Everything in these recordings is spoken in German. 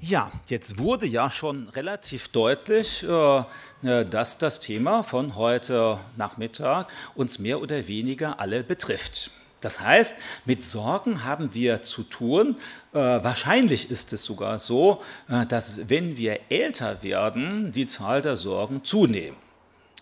Ja, jetzt wurde ja schon relativ deutlich, äh, äh, dass das Thema von heute Nachmittag uns mehr oder weniger alle betrifft. Das heißt, mit Sorgen haben wir zu tun. Äh, wahrscheinlich ist es sogar so, dass wenn wir älter werden, die Zahl der Sorgen zunehmen.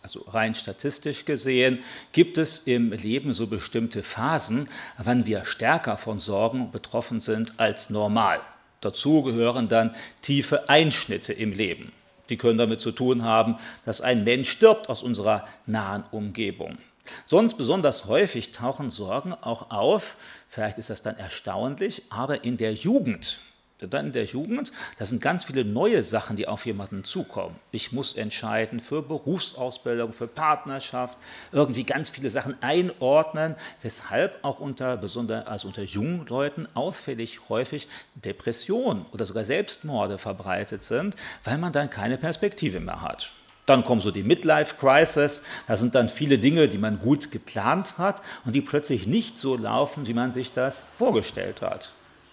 Also rein statistisch gesehen gibt es im Leben so bestimmte Phasen, wann wir stärker von Sorgen betroffen sind als normal. Dazu gehören dann tiefe Einschnitte im Leben. Die können damit zu tun haben, dass ein Mensch stirbt aus unserer nahen Umgebung. Sonst besonders häufig tauchen Sorgen auch auf, vielleicht ist das dann erstaunlich, aber in der Jugend dann in der Jugend, das sind ganz viele neue Sachen, die auf jemanden zukommen. Ich muss entscheiden für Berufsausbildung, für Partnerschaft, irgendwie ganz viele Sachen einordnen, weshalb auch unter, besonders, also unter jungen Leuten auffällig häufig Depressionen oder sogar Selbstmorde verbreitet sind, weil man dann keine Perspektive mehr hat. Dann kommen so die Midlife-Crisis. Da sind dann viele Dinge, die man gut geplant hat und die plötzlich nicht so laufen, wie man sich das vorgestellt hat.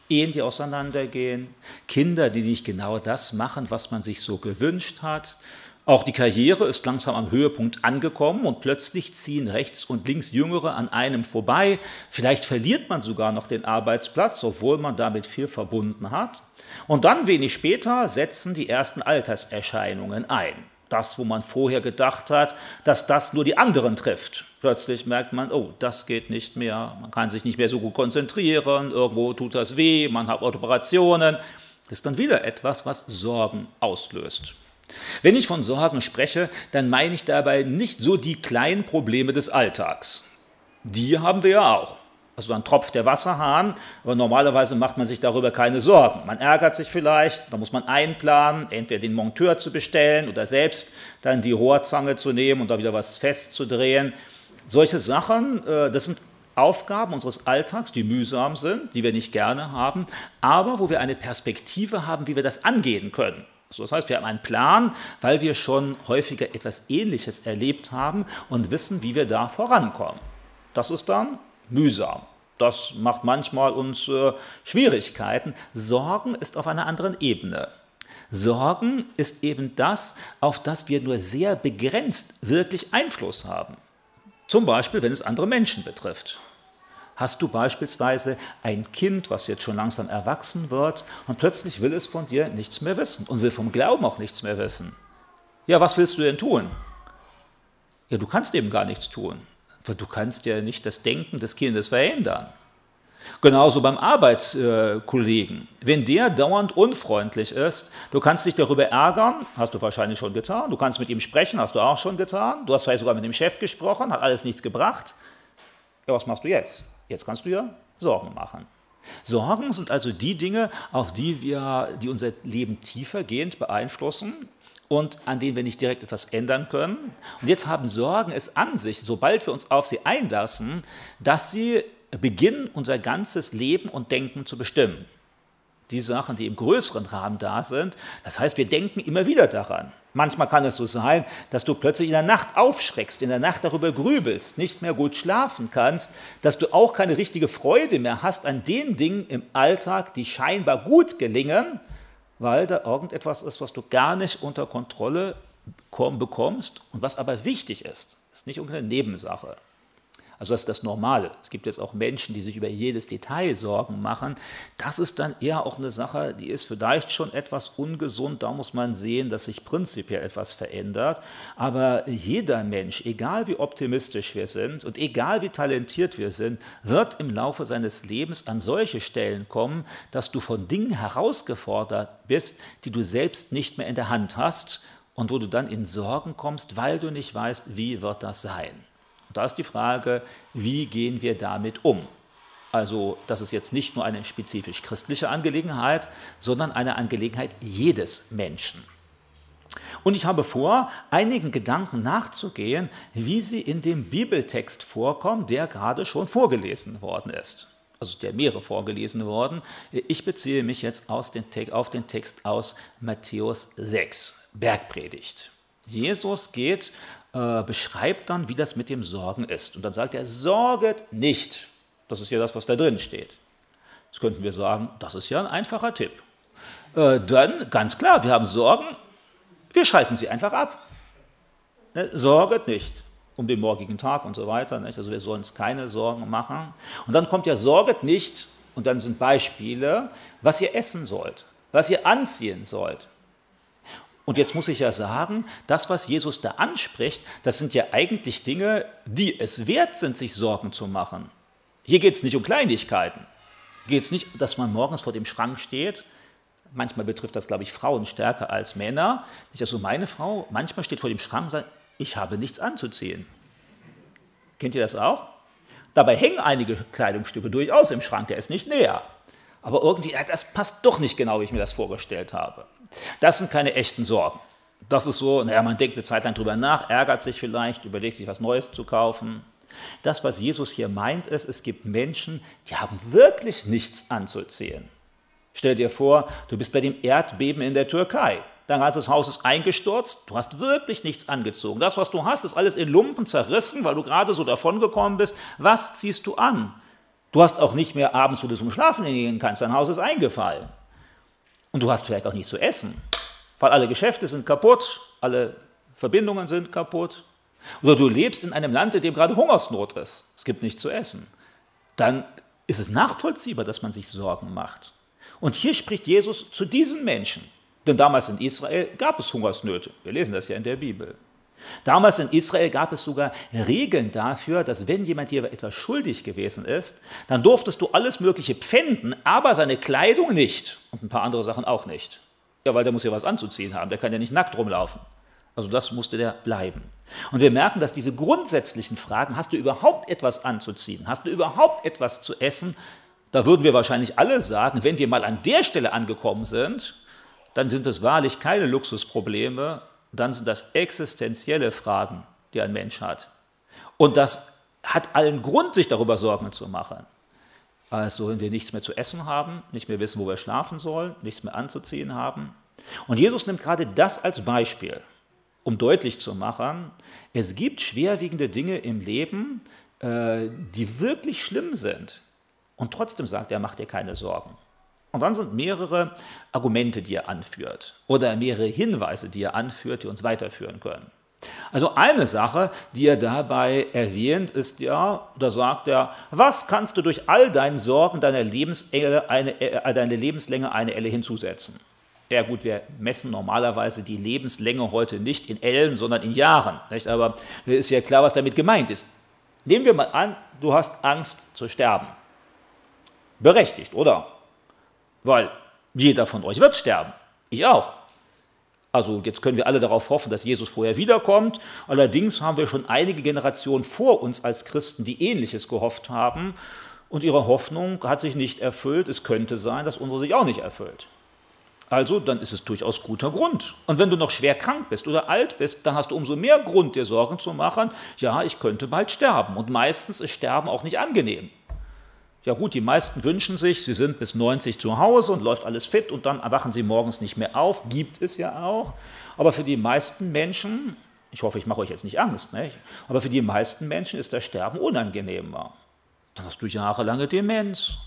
Ehen, die auseinandergehen, Kinder, die nicht genau das machen, was man sich so gewünscht hat. Auch die Karriere ist langsam am Höhepunkt angekommen und plötzlich ziehen rechts und links Jüngere an einem vorbei. Vielleicht verliert man sogar noch den Arbeitsplatz, obwohl man damit viel verbunden hat. Und dann wenig später setzen die ersten Alterserscheinungen ein das, wo man vorher gedacht hat, dass das nur die anderen trifft. Plötzlich merkt man, oh, das geht nicht mehr, man kann sich nicht mehr so gut konzentrieren, irgendwo tut das weh, man hat Operationen. Das ist dann wieder etwas, was Sorgen auslöst. Wenn ich von Sorgen spreche, dann meine ich dabei nicht so die kleinen Probleme des Alltags. Die haben wir ja auch. Also dann tropft der Wasserhahn, aber normalerweise macht man sich darüber keine Sorgen. Man ärgert sich vielleicht, da muss man einplanen, entweder den Monteur zu bestellen oder selbst dann die Rohrzange zu nehmen und da wieder was festzudrehen. Solche Sachen, äh, das sind Aufgaben unseres Alltags, die mühsam sind, die wir nicht gerne haben, aber wo wir eine Perspektive haben, wie wir das angehen können. das heißt, wir haben einen Plan, weil wir schon häufiger etwas Ähnliches erlebt haben und wissen, wie wir da vorankommen. Das ist dann mühsam. Das macht manchmal uns äh, Schwierigkeiten. Sorgen ist auf einer anderen Ebene. Sorgen ist eben das, auf das wir nur sehr begrenzt wirklich Einfluss haben. Zum Beispiel, wenn es andere Menschen betrifft. Hast du beispielsweise ein Kind, was jetzt schon langsam erwachsen wird und plötzlich will es von dir nichts mehr wissen und will vom Glauben auch nichts mehr wissen? Ja, was willst du denn tun? Ja, du kannst eben gar nichts tun. Weil du kannst ja nicht das Denken des Kindes verändern. Genauso beim Arbeitskollegen. Wenn der dauernd unfreundlich ist, du kannst dich darüber ärgern, hast du wahrscheinlich schon getan. Du kannst mit ihm sprechen, hast du auch schon getan. Du hast vielleicht sogar mit dem Chef gesprochen, hat alles nichts gebracht. Ja, was machst du jetzt? Jetzt kannst du ja Sorgen machen. Sorgen sind also die Dinge, auf die wir, die unser Leben tiefergehend beeinflussen und an denen wir nicht direkt etwas ändern können. Und jetzt haben Sorgen es an sich, sobald wir uns auf sie einlassen, dass sie beginnen, unser ganzes Leben und Denken zu bestimmen. Die Sachen, die im größeren Rahmen da sind, das heißt, wir denken immer wieder daran. Manchmal kann es so sein, dass du plötzlich in der Nacht aufschreckst, in der Nacht darüber grübelst, nicht mehr gut schlafen kannst, dass du auch keine richtige Freude mehr hast an den Dingen im Alltag, die scheinbar gut gelingen, weil da irgendetwas ist, was du gar nicht unter Kontrolle bekommst und was aber wichtig ist. Ist nicht irgendeine Nebensache. Also das ist das Normale. Es gibt jetzt auch Menschen, die sich über jedes Detail Sorgen machen. Das ist dann eher auch eine Sache, die ist vielleicht schon etwas ungesund. Da muss man sehen, dass sich prinzipiell etwas verändert. Aber jeder Mensch, egal wie optimistisch wir sind und egal wie talentiert wir sind, wird im Laufe seines Lebens an solche Stellen kommen, dass du von Dingen herausgefordert bist, die du selbst nicht mehr in der Hand hast und wo du dann in Sorgen kommst, weil du nicht weißt, wie wird das sein. Da ist die Frage, wie gehen wir damit um? Also das ist jetzt nicht nur eine spezifisch christliche Angelegenheit, sondern eine Angelegenheit jedes Menschen. Und ich habe vor, einigen Gedanken nachzugehen, wie sie in dem Bibeltext vorkommen, der gerade schon vorgelesen worden ist. Also der mehrere vorgelesen worden. Ich beziehe mich jetzt den, auf den Text aus Matthäus 6, Bergpredigt. Jesus geht äh, beschreibt dann, wie das mit dem Sorgen ist. Und dann sagt er, sorget nicht. Das ist ja das, was da drin steht. Jetzt könnten wir sagen, das ist ja ein einfacher Tipp. äh, dann ganz klar, wir haben Sorgen, wir schalten sie einfach ab. Ne? Sorget nicht um den morgigen Tag und so weiter. Nicht? Also wir sollen uns keine Sorgen machen. Und dann kommt ja Sorget nicht, und dann sind Beispiele, was ihr essen sollt, was ihr anziehen sollt. Und jetzt muss ich ja sagen, das, was Jesus da anspricht, das sind ja eigentlich Dinge, die es wert sind, sich Sorgen zu machen. Hier geht es nicht um Kleinigkeiten. Geht es nicht, dass man morgens vor dem Schrank steht. Manchmal betrifft das, glaube ich, Frauen stärker als Männer. Nicht, dass so meine Frau manchmal steht vor dem Schrank und sagt, ich habe nichts anzuziehen. Kennt ihr das auch? Dabei hängen einige Kleidungsstücke durchaus im Schrank, der ist nicht näher. Aber irgendwie, das passt doch nicht genau, wie ich mir das vorgestellt habe. Das sind keine echten Sorgen. Das ist so, naja, man denkt eine Zeit lang drüber nach, ärgert sich vielleicht, überlegt sich was Neues zu kaufen. Das, was Jesus hier meint, ist, es gibt Menschen, die haben wirklich nichts anzuziehen. Stell dir vor, du bist bei dem Erdbeben in der Türkei. Dein ganzes Haus ist eingestürzt, du hast wirklich nichts angezogen. Das, was du hast, ist alles in Lumpen zerrissen, weil du gerade so davongekommen bist. Was ziehst du an? Du hast auch nicht mehr abends, wo du zum Schlafen gehen kannst, dein Haus ist eingefallen. Und du hast vielleicht auch nichts zu essen, weil alle Geschäfte sind kaputt, alle Verbindungen sind kaputt. Oder du lebst in einem Land, in dem gerade Hungersnot ist, es gibt nichts zu essen. Dann ist es nachvollziehbar, dass man sich Sorgen macht. Und hier spricht Jesus zu diesen Menschen. Denn damals in Israel gab es Hungersnöte. Wir lesen das ja in der Bibel. Damals in Israel gab es sogar Regeln dafür, dass wenn jemand dir etwas schuldig gewesen ist, dann durftest du alles Mögliche pfänden, aber seine Kleidung nicht und ein paar andere Sachen auch nicht. Ja, weil der muss ja was anzuziehen haben, der kann ja nicht nackt rumlaufen. Also das musste der bleiben. Und wir merken, dass diese grundsätzlichen Fragen, hast du überhaupt etwas anzuziehen, hast du überhaupt etwas zu essen, da würden wir wahrscheinlich alle sagen, wenn wir mal an der Stelle angekommen sind, dann sind es wahrlich keine Luxusprobleme, dann sind das existenzielle Fragen, die ein Mensch hat. Und das hat allen Grund, sich darüber Sorgen zu machen. Also wenn wir nichts mehr zu essen haben, nicht mehr wissen, wo wir schlafen sollen, nichts mehr anzuziehen haben. Und Jesus nimmt gerade das als Beispiel, um deutlich zu machen, es gibt schwerwiegende Dinge im Leben, äh, die wirklich schlimm sind. Und trotzdem sagt er, mach dir keine Sorgen. Und dann sind mehrere Argumente, die er anführt oder mehrere Hinweise, die er anführt, die uns weiterführen können. Also eine Sache, die er dabei erwähnt, ist ja, da sagt er, was kannst du durch all deinen Sorgen deiner Lebensenge eine, äh, deine Lebenslänge eine Elle hinzusetzen? Ja gut, wir messen normalerweise die Lebenslänge heute nicht in Ellen, sondern in Jahren. Nicht? Aber ist ja klar, was damit gemeint ist. Nehmen wir mal an, du hast Angst zu sterben. Berechtigt, oder? Weil jeder von euch wird sterben. Ich auch. Also jetzt können wir alle darauf hoffen, dass Jesus vorher wiederkommt. Allerdings haben wir schon einige Generationen vor uns als Christen, die ähnliches gehofft haben. Und ihre Hoffnung hat sich nicht erfüllt. Es könnte sein, dass unsere sich auch nicht erfüllt. Also, dann ist es durchaus guter Grund. Und wenn du noch schwer krank bist oder alt bist, dann hast du umso mehr Grund, dir Sorgen zu machen, ja, ich könnte bald sterben. Und meistens ist Sterben auch nicht angenehm. Ja gut, die meisten wünschen sich, sie sind bis 90 zu Hause und läuft alles fit und dann erwachen sie morgens nicht mehr auf. Gibt es ja auch. Aber für die meisten Menschen, ich hoffe, ich mache euch jetzt nicht Angst, nicht? aber für die meisten Menschen ist das Sterben unangenehmer. Dann hast du jahrelange Demenz.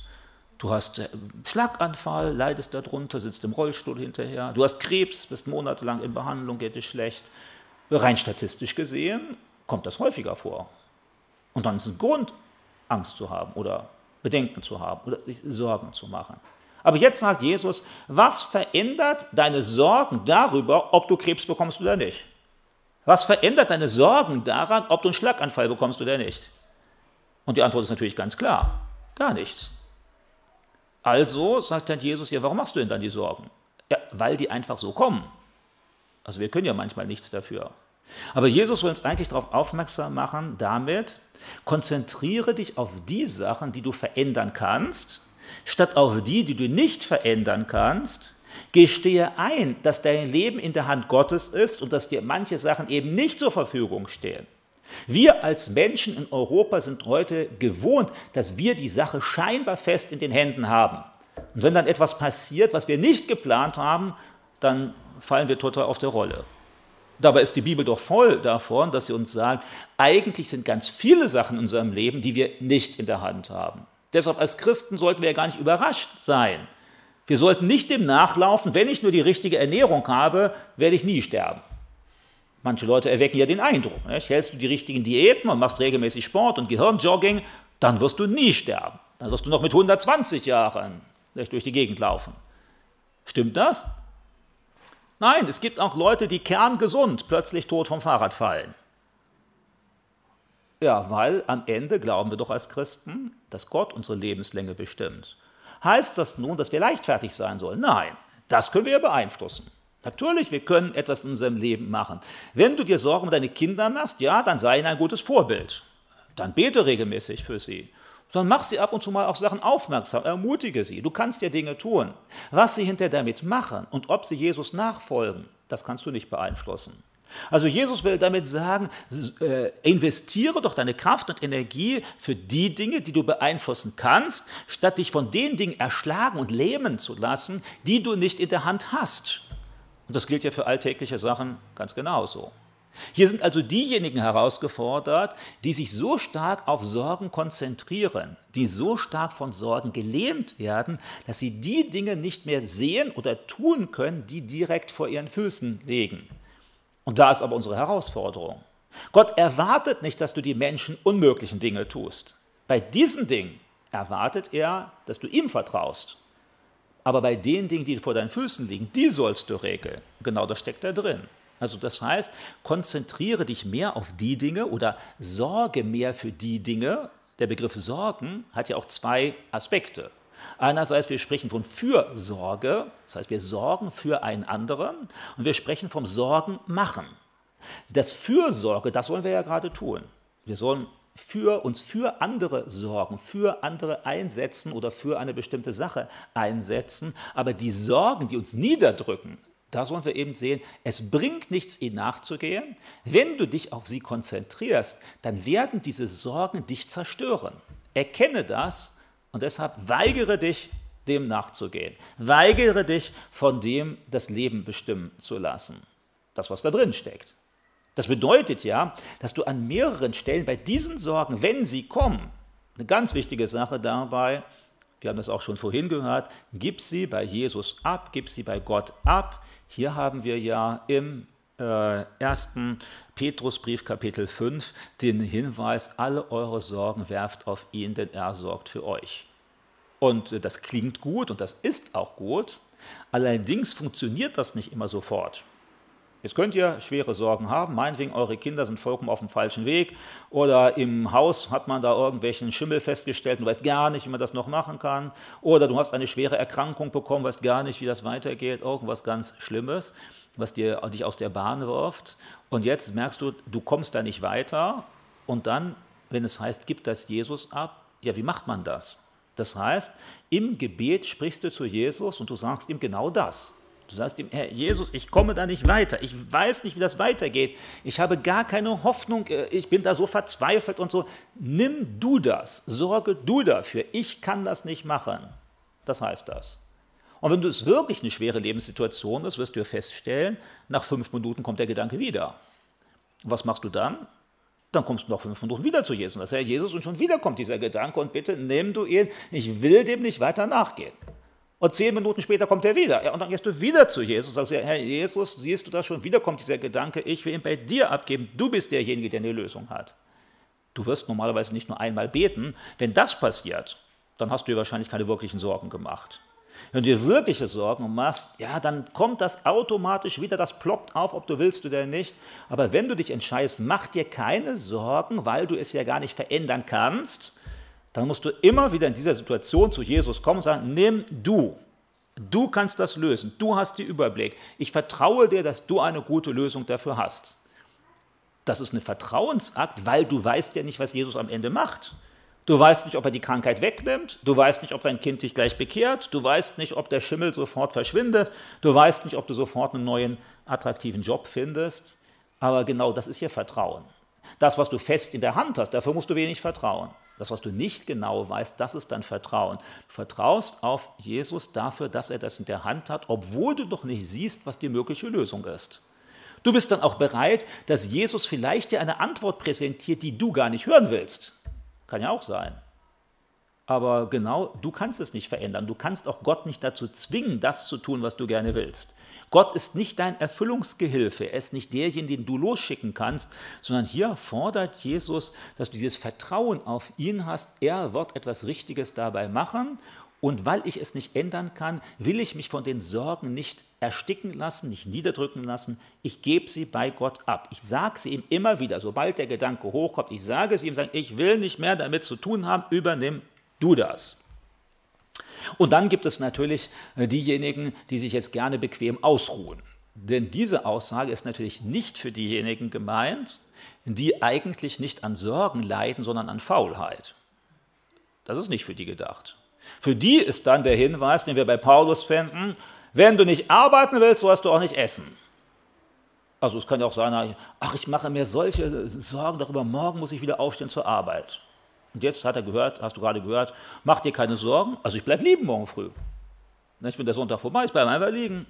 Du hast äh, Schlaganfall, leidest darunter, sitzt im Rollstuhl hinterher. Du hast Krebs, bist monatelang in Behandlung, geht es schlecht. Rein statistisch gesehen kommt das häufiger vor. Und dann ist ein Grund, Angst zu haben oder Bedenken zu haben oder sich Sorgen zu machen. Aber jetzt sagt Jesus, was verändert deine Sorgen darüber, ob du Krebs bekommst oder nicht? Was verändert deine Sorgen daran, ob du einen Schlaganfall bekommst oder nicht? Und die Antwort ist natürlich ganz klar, gar nichts. Also sagt dann Jesus, ja, warum machst du denn dann die Sorgen? Ja, weil die einfach so kommen. Also wir können ja manchmal nichts dafür. Aber Jesus will uns eigentlich darauf aufmerksam machen, damit, konzentriere dich auf die Sachen, die du verändern kannst, statt auf die, die du nicht verändern kannst. Gestehe ein, dass dein Leben in der Hand Gottes ist und dass dir manche Sachen eben nicht zur Verfügung stehen. Wir als Menschen in Europa sind heute gewohnt, dass wir die Sache scheinbar fest in den Händen haben. Und wenn dann etwas passiert, was wir nicht geplant haben, dann fallen wir total auf der Rolle. Dabei ist die Bibel doch voll davon, dass sie uns sagt, eigentlich sind ganz viele Sachen in unserem Leben, die wir nicht in der Hand haben. Deshalb als Christen sollten wir ja gar nicht überrascht sein, Wir sollten nicht dem nachlaufen, wenn ich nur die richtige Ernährung habe, werde ich nie sterben. Manche Leute erwecken ja den Eindruck, nicht? hältst du die richtigen Diäten und machst regelmäßig Sport und Gehirnjogging, dann wirst du nie sterben. Dann wirst du noch mit 120 Jahren durch die Gegend laufen. Stimmt das? Nein, es gibt auch Leute, die kerngesund plötzlich tot vom Fahrrad fallen. Ja, weil am Ende glauben wir doch als Christen, dass Gott unsere Lebenslänge bestimmt. Heißt das nun, dass wir leichtfertig sein sollen? Nein, das können wir ja beeinflussen. Natürlich, wir können etwas in unserem Leben machen. Wenn du dir Sorgen um deine Kinder machst, ja, dann sei ihnen ein gutes Vorbild. Dann bete regelmäßig für sie. Sondern mach sie ab und zu mal auf Sachen aufmerksam, ermutige sie. Du kannst ja Dinge tun. Was sie hinterher damit machen und ob sie Jesus nachfolgen, das kannst du nicht beeinflussen. Also Jesus will damit sagen, äh, investiere doch deine Kraft und Energie für die Dinge, die du beeinflussen kannst, statt dich von den Dingen erschlagen und lähmen zu lassen, die du nicht in der Hand hast. Und das gilt ja für alltägliche Sachen ganz genauso. Hier sind also diejenigen herausgefordert, die sich so stark auf Sorgen konzentrieren, die so stark von Sorgen gelähmt werden, dass sie die Dinge nicht mehr sehen oder tun können, die direkt vor ihren Füßen liegen. Und da ist aber unsere Herausforderung. Gott erwartet nicht, dass du die Menschen unmöglichen Dinge tust. Bei diesen Dingen erwartet er, dass du ihm vertraust. Aber bei den Dingen, die vor deinen Füßen liegen, die sollst du regeln. Genau das steckt da drin. Also das heißt, konzentriere dich mehr auf die Dinge oder sorge mehr für die Dinge. Der Begriff Sorgen hat ja auch zwei Aspekte. Einerseits, wir sprechen von Fürsorge, das heißt, wir sorgen für einen anderen und wir sprechen vom Sorgen machen. Das Fürsorge, das wollen wir ja gerade tun. Wir sollen für uns für andere sorgen, für andere einsetzen oder für eine bestimmte Sache einsetzen. Aber die Sorgen, die uns niederdrücken, da sollen wir eben sehen, es bringt nichts, ihnen nachzugehen. Wenn du dich auf sie konzentrierst, dann werden diese Sorgen dich zerstören. Erkenne das und deshalb weigere dich, dem nachzugehen. Weigere dich, von dem das Leben bestimmen zu lassen. Das, was da drin steckt. Das bedeutet ja, dass du an mehreren Stellen bei diesen Sorgen, wenn sie kommen, eine ganz wichtige Sache dabei, wir haben das auch schon vorhin gehört, gib sie bei Jesus ab, gib sie bei Gott ab. Hier haben wir ja im äh, 1. Petrusbrief Kapitel 5 den Hinweis, alle eure Sorgen werft auf ihn, denn er sorgt für euch. Und äh, das klingt gut und das ist auch gut, allerdings funktioniert das nicht immer sofort. Jetzt könnt ihr schwere Sorgen haben, meinetwegen eure Kinder sind vollkommen auf dem falschen Weg oder im Haus hat man da irgendwelchen Schimmel festgestellt und du weißt gar nicht, wie man das noch machen kann oder du hast eine schwere Erkrankung bekommen, weißt gar nicht, wie das weitergeht, irgendwas ganz Schlimmes was dir, dich aus der Bahn wirft. Und jetzt merkst du, du kommst da nicht weiter. Und dann, wenn es heißt, gib das Jesus ab, ja, wie macht man das? Das heißt, im Gebet sprichst du zu Jesus und du sagst ihm genau das. Du sagst ihm, Herr Jesus, ich komme da nicht weiter. Ich weiß nicht, wie das weitergeht. Ich habe gar keine Hoffnung. Äh, ich bin da so verzweifelt und so. Nimm du das. Sorge du dafür. Ich kann das nicht machen. Das heißt das. Und wenn es wirklich eine schwere Lebenssituation ist, wirst du feststellen, nach fünf Minuten kommt der Gedanke wieder. Was machst du dann? Dann kommst du nach fünf Minuten wieder zu Jesus. Das ist Herr Jesus und schon wieder kommt dieser Gedanke und bitte nimm du ihn, ich will dem nicht weiter nachgehen. Und zehn Minuten später kommt er wieder. Ja, und dann gehst du wieder zu Jesus und sagst, Herr Jesus, siehst du das schon? Wieder kommt dieser Gedanke, ich will ihn bei dir abgeben. Du bist derjenige, der eine Lösung hat. Du wirst normalerweise nicht nur einmal beten. Wenn das passiert, dann hast du dir wahrscheinlich keine wirklichen Sorgen gemacht. Wenn du dir wirkliche Sorgen machst, ja, dann kommt das automatisch wieder, das ploppt auf, ob du willst oder nicht. Aber wenn du dich entscheidest, mach dir keine Sorgen, weil du es ja gar nicht verändern kannst, dann musst du immer wieder in dieser Situation zu Jesus kommen und sagen, nimm du. Du kannst das lösen. Du hast den Überblick. Ich vertraue dir, dass du eine gute Lösung dafür hast. Das ist ein Vertrauensakt, weil du weißt ja nicht, was Jesus am Ende macht. Du weißt nicht, ob er die Krankheit wegnimmt. Du weißt nicht, ob dein Kind dich gleich bekehrt. Du weißt nicht, ob der Schimmel sofort verschwindet. Du weißt nicht, ob du sofort einen neuen, attraktiven Job findest. Aber genau das ist hier Vertrauen. Das, was du fest in der Hand hast, dafür musst du wenig vertrauen. Das, was du nicht genau weißt, das ist dann Vertrauen. Du vertraust auf Jesus dafür, dass er das in der Hand hat, obwohl du doch nicht siehst, was die mögliche Lösung ist. Du bist dann auch bereit, dass Jesus vielleicht dir eine Antwort präsentiert, die du gar nicht hören willst. Kann ja auch sein. Aber genau, du kannst es nicht verändern. Du kannst auch Gott nicht dazu zwingen, das zu tun, was du gerne willst. Gott ist nicht dein Erfüllungsgehilfe, er ist nicht derjenige, den du losschicken kannst, sondern hier fordert Jesus, dass du dieses Vertrauen auf ihn hast, er wird etwas Richtiges dabei machen und weil ich es nicht ändern kann, will ich mich von den Sorgen nicht ersticken lassen, nicht niederdrücken lassen. Ich gebe sie bei Gott ab. Ich sage sie ihm immer wieder, sobald der Gedanke hochkommt, ich sage es ihm, sage, ich will nicht mehr damit zu tun haben, übernimm du das. Und dann gibt es natürlich äh, diejenigen, die sich jetzt gerne bequem ausruhen. Denn diese Aussage ist natürlich nicht für diejenigen gemeint, die eigentlich nicht an Sorgen leiden, sondern an Faulheit. Das ist nicht für die gedacht. Für die ist dann der Hinweis, den wir bei Paulus finden, wenn du nicht arbeiten willst, sollst du auch nicht essen. Also es kann ja auch sein, ach, ich mache mir solche Sorgen darüber, morgen muss ich wieder aufstehen zur Arbeit. Und jetzt hat er gehört, hast du gerade gehört, mach dir keine Sorgen, also ich bleibe lieben morgen früh. Wenn der Sonntag vorbei ist, bleibe einfach liegen.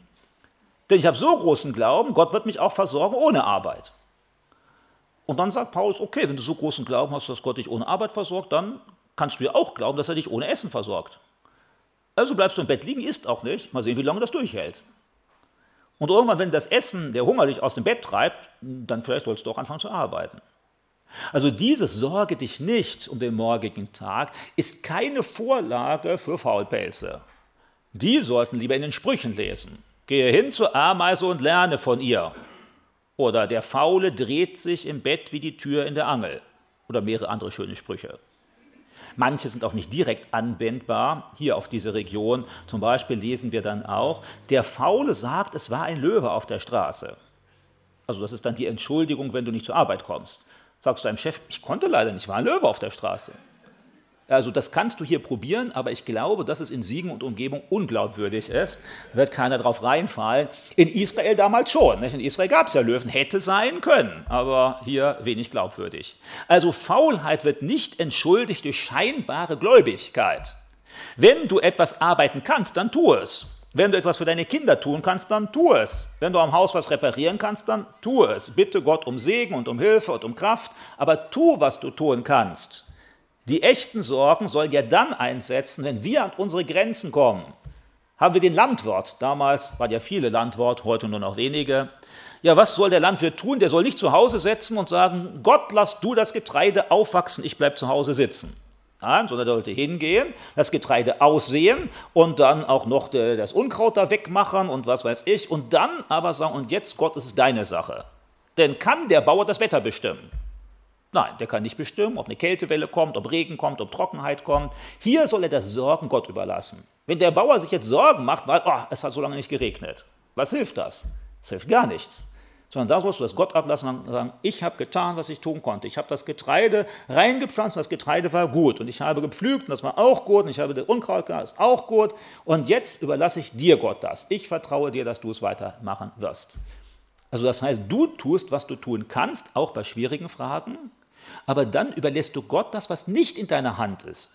Denn ich habe so großen Glauben, Gott wird mich auch versorgen ohne Arbeit. Und dann sagt Paulus, okay, wenn du so großen Glauben hast, dass Gott dich ohne Arbeit versorgt, dann kannst du ja auch glauben, dass er dich ohne Essen versorgt. Also bleibst du im Bett liegen, isst auch nicht, mal sehen, wie lange das durchhält. Und irgendwann, wenn das Essen, der Hunger dich aus dem Bett treibt, dann vielleicht sollst du auch anfangen zu arbeiten. Also dieses Sorge dich nicht um den morgigen Tag ist keine Vorlage für Faulpelze. Die sollten lieber in den Sprüchen lesen. Gehe hin zur Ameise und lerne von ihr. Oder der Faule dreht sich im Bett wie die Tür in der Angel. Oder mehrere andere schöne Sprüche. Manche sind auch nicht direkt anwendbar hier auf diese Region. Zum Beispiel lesen wir dann auch, der Faule sagt, es war ein Löwe auf der Straße. Also das ist dann die Entschuldigung, wenn du nicht zur Arbeit kommst. Sagst du deinem Chef, ich konnte leider nicht, war ein Löwe auf der Straße. Also das kannst du hier probieren, aber ich glaube, dass es in Siegen und Umgebung unglaubwürdig ist. Wird keiner drauf reinfallen. In Israel damals schon. Nicht? In Israel gab es ja Löwen, hätte sein können, aber hier wenig glaubwürdig. Also Faulheit wird nicht entschuldigt durch scheinbare Gläubigkeit. Wenn du etwas arbeiten kannst, dann tu es. Wenn du etwas für deine Kinder tun kannst, dann tu es. Wenn du am Haus was reparieren kannst, dann tu es. Bitte Gott um Segen und um Hilfe und um Kraft, aber tu, was du tun kannst. Die echten Sorgen sollen ja dann einsetzen, wenn wir an unsere Grenzen kommen. Haben wir den Landwirt, damals waren ja viele Landwirte, heute nur noch wenige. Ja, was soll der Landwirt tun? Der soll nicht zu Hause sitzen und sagen, Gott, lass du das Getreide aufwachsen, ich bleib zu Hause sitzen. Nein, sondern er sollte hingehen, das Getreide aussehen und dann auch noch das Unkraut da wegmachen und was weiß ich. Und dann aber sagen, und jetzt Gott, es ist deine Sache. Denn kann der Bauer das Wetter bestimmen? Nein, der kann nicht bestimmen, ob eine Kältewelle kommt, ob Regen kommt, ob Trockenheit kommt. Hier soll er das Sorgen Gott überlassen. Wenn der Bauer sich jetzt Sorgen macht, weil oh, es hat so lange nicht geregnet, was hilft das? Es hilft gar nichts sondern da sollst du das Gott ablassen und sagen, ich habe getan, was ich tun konnte. Ich habe das Getreide reingepflanzt, das Getreide war gut und ich habe gepflügt und das war auch gut und ich habe das Unkraut gehabt, das ist auch gut und jetzt überlasse ich dir Gott das. Ich vertraue dir, dass du es weitermachen wirst. Also das heißt, du tust, was du tun kannst, auch bei schwierigen Fragen, aber dann überlässt du Gott das, was nicht in deiner Hand ist.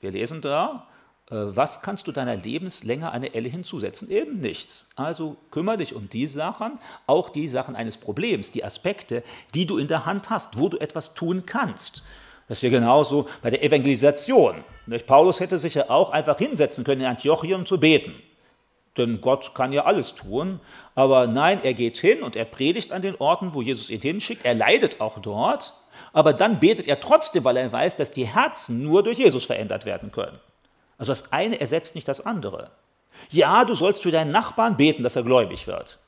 Wir lesen da, was kannst du deiner Lebenslänge eine Elle hinzusetzen? Eben nichts. Also kümmere dich um die Sachen, auch die Sachen eines Problems, die Aspekte, die du in der Hand hast, wo du etwas tun kannst. Das ist ja genauso bei der Evangelisation. Paulus hätte sich ja auch einfach hinsetzen können in Antiochien zu beten. Denn Gott kann ja alles tun. Aber nein, er geht hin und er predigt an den Orten, wo Jesus ihn hinschickt. Er leidet auch dort. Aber dann betet er trotzdem, weil er weiß, dass die Herzen nur durch Jesus verändert werden können. Also das eine ersetzt nicht das andere. Ja, du sollst für deinen Nachbarn beten, dass er gläubig wird.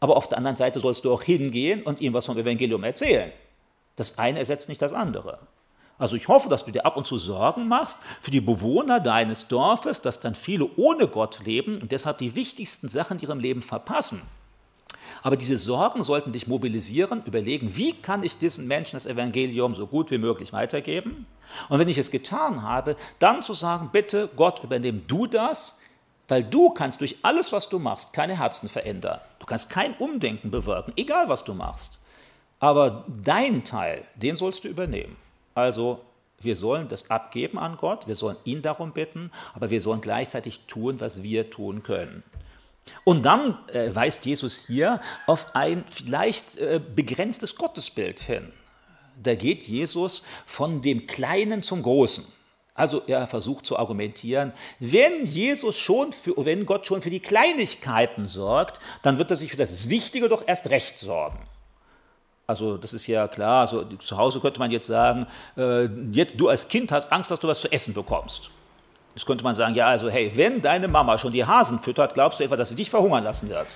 Aber auf der anderen Seite sollst du auch hingehen und ihm was vom Evangelium erzählen. Das eine ersetzt nicht das andere. Also ich hoffe, dass du dir ab und zu Sorgen machst für die Bewohner deines Dorfes, dass dann viele ohne Gott leben und deshalb die wichtigsten Sachen in ihrem Leben verpassen. Aber diese Sorgen sollten dich mobilisieren, überlegen, wie kann ich diesen Menschen das Evangelium so gut wie möglich weitergeben? Und wenn ich es getan habe, dann zu sagen, bitte Gott, übernimm du das, weil du kannst durch alles, was du machst, keine Herzen verändern. Du kannst kein Umdenken bewirken, egal was du machst. Aber dein Teil, den sollst du übernehmen. Also wir sollen das abgeben an Gott, wir sollen ihn darum bitten, aber wir sollen gleichzeitig tun, was wir tun können. Und dann äh, weist Jesus hier auf ein vielleicht äh, begrenztes Gottesbild hin. Da geht Jesus von dem Kleinen zum Großen. Also er versucht zu argumentieren, wenn Jesus schon für, wenn Gott schon für die Kleinigkeiten sorgt, dann wird er sich für das Wichtige doch erst recht sorgen. Also das ist ja klar, also zu Hause könnte man jetzt sagen, äh, jetzt, du als Kind hast Angst, dass du was zu essen bekommst. Jetzt könnte man sagen, ja, also hey, wenn deine Mama schon die Hasen füttert, glaubst du etwa, dass sie dich verhungern lassen wird?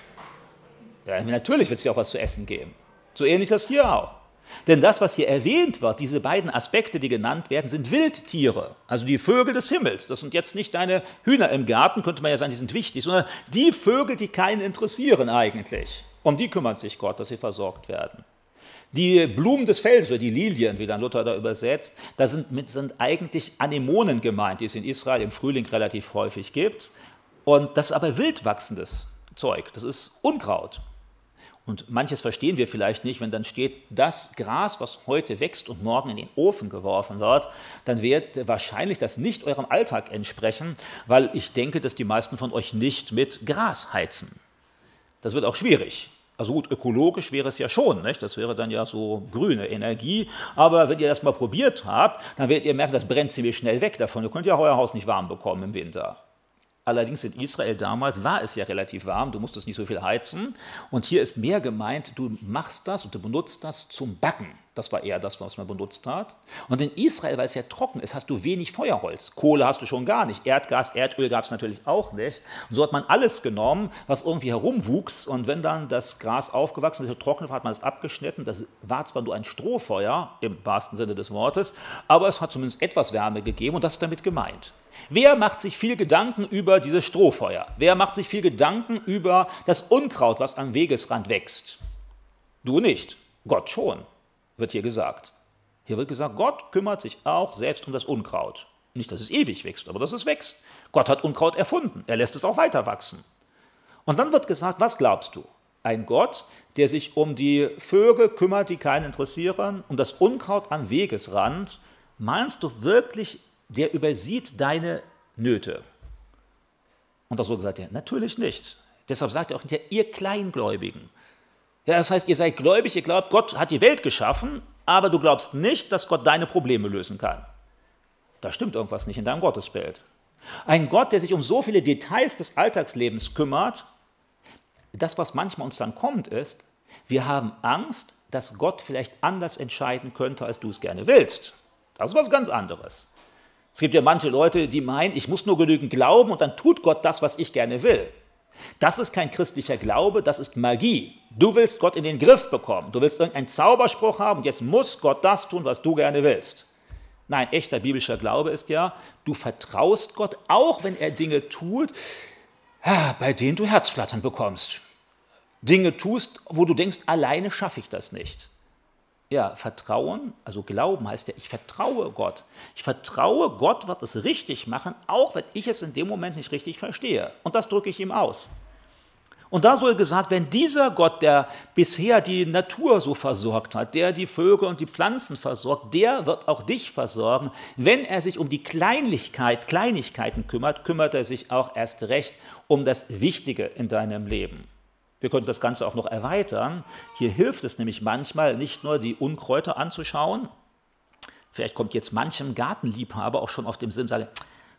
Ja, natürlich wird dir auch was zu essen geben. So ähnlich ist das hier auch. Denn das, was hier erwähnt wird, diese beiden Aspekte, die genannt werden, sind Wildtiere, also die Vögel des Himmels. Das sind jetzt nicht deine Hühner im Garten, könnte man ja sagen, die sind wichtig, sondern die Vögel, die keinen interessieren eigentlich. Um die kümmert sich Gott, dass sie versorgt werden. Die Blumen des Feldes oder die Lilien, wie dann Luther da übersetzt, da sind, sind eigentlich Anemonen gemeint, die es in Israel im Frühling relativ häufig gibt. Und das ist aber wild wachsendes Zeug, das ist Unkraut. Und manches verstehen wir vielleicht nicht, wenn dann steht, das Gras, was heute wächst und morgen in den Ofen geworfen wird, dann wird wahrscheinlich das nicht eurem Alltag entsprechen, weil ich denke, dass die meisten von euch nicht mit Gras heizen. Das wird auch schwierig. Also gut, ökologisch wäre es ja schon, nicht? das wäre dann ja so grüne Energie, aber wenn ihr das mal probiert habt, dann werdet ihr merken, das brennt ziemlich schnell weg davon. Ihr könnt ja euer Haus nicht warm bekommen im Winter. Allerdings in Israel damals war es ja relativ warm, du musstest nicht so viel heizen. Und hier ist mehr gemeint, du machst das und du benutzt das zum Backen. Das war eher das, was man benutzt hat. Und in Israel, weil es ja trocken ist, hast du wenig Feuerholz. Kohle hast du schon gar nicht. Erdgas, Erdöl gab es natürlich auch nicht. Und so hat man alles genommen, was irgendwie herumwuchs. Und wenn dann das Gras aufgewachsen ist, trocken war, hat man es abgeschnitten. Das war zwar nur ein Strohfeuer, im wahrsten Sinne des Wortes, aber es hat zumindest etwas Wärme gegeben und das ist damit gemeint. Wer macht sich viel Gedanken über dieses Strohfeuer? Wer macht sich viel Gedanken über das Unkraut, was am Wegesrand wächst? Du nicht, Gott schon, wird hier gesagt. Hier wird gesagt, Gott kümmert sich auch selbst um das Unkraut. Nicht, dass es ewig wächst, aber dass es wächst. Gott hat Unkraut erfunden, er lässt es auch weiter wachsen. Und dann wird gesagt, was glaubst du? Ein Gott, der sich um die Vögel kümmert, die keinen interessieren, um das Unkraut am Wegesrand, meinst du wirklich, der übersieht deine Nöte. Und da so gesagt, ja, natürlich nicht. Deshalb sagt er auch ihr Kleingläubigen. Ja, das heißt, ihr seid gläubig, ihr glaubt, Gott hat die Welt geschaffen, aber du glaubst nicht, dass Gott deine Probleme lösen kann. Da stimmt irgendwas nicht in deinem Gottesbild. Ein Gott, der sich um so viele Details des Alltagslebens kümmert, das, was manchmal uns dann kommt, ist, wir haben Angst, dass Gott vielleicht anders entscheiden könnte, als du es gerne willst. Das ist was ganz anderes. Es gibt ja manche Leute, die meinen, ich muss nur genügend glauben und dann tut Gott das, was ich gerne will. Das ist kein christlicher Glaube, das ist Magie. Du willst Gott in den Griff bekommen. Du willst irgendeinen Zauberspruch haben jetzt muss Gott das tun, was du gerne willst. Nein, echter biblischer Glaube ist ja, du vertraust Gott, auch wenn er Dinge tut, bei denen du Herzflattern bekommst. Dinge tust, wo du denkst, alleine schaffe ich das nicht. Ja, Vertrauen, also Glauben heißt ja, ich vertraue Gott. Ich vertraue, Gott wird es richtig machen, auch wenn ich es in dem Moment nicht richtig verstehe. Und das drücke ich ihm aus. Und da soll gesagt werden, dieser Gott, der bisher die Natur so versorgt hat, der die Vögel und die Pflanzen versorgt, der wird auch dich versorgen. Wenn er sich um die Kleinlichkeit, Kleinigkeiten kümmert, kümmert er sich auch erst recht um das Wichtige in deinem Leben. Wir könnten das Ganze auch noch erweitern. Hier hilft es nämlich manchmal nicht nur, die Unkräuter anzuschauen. Vielleicht kommt jetzt manchem Gartenliebhaber auch schon auf den Sinn, sage,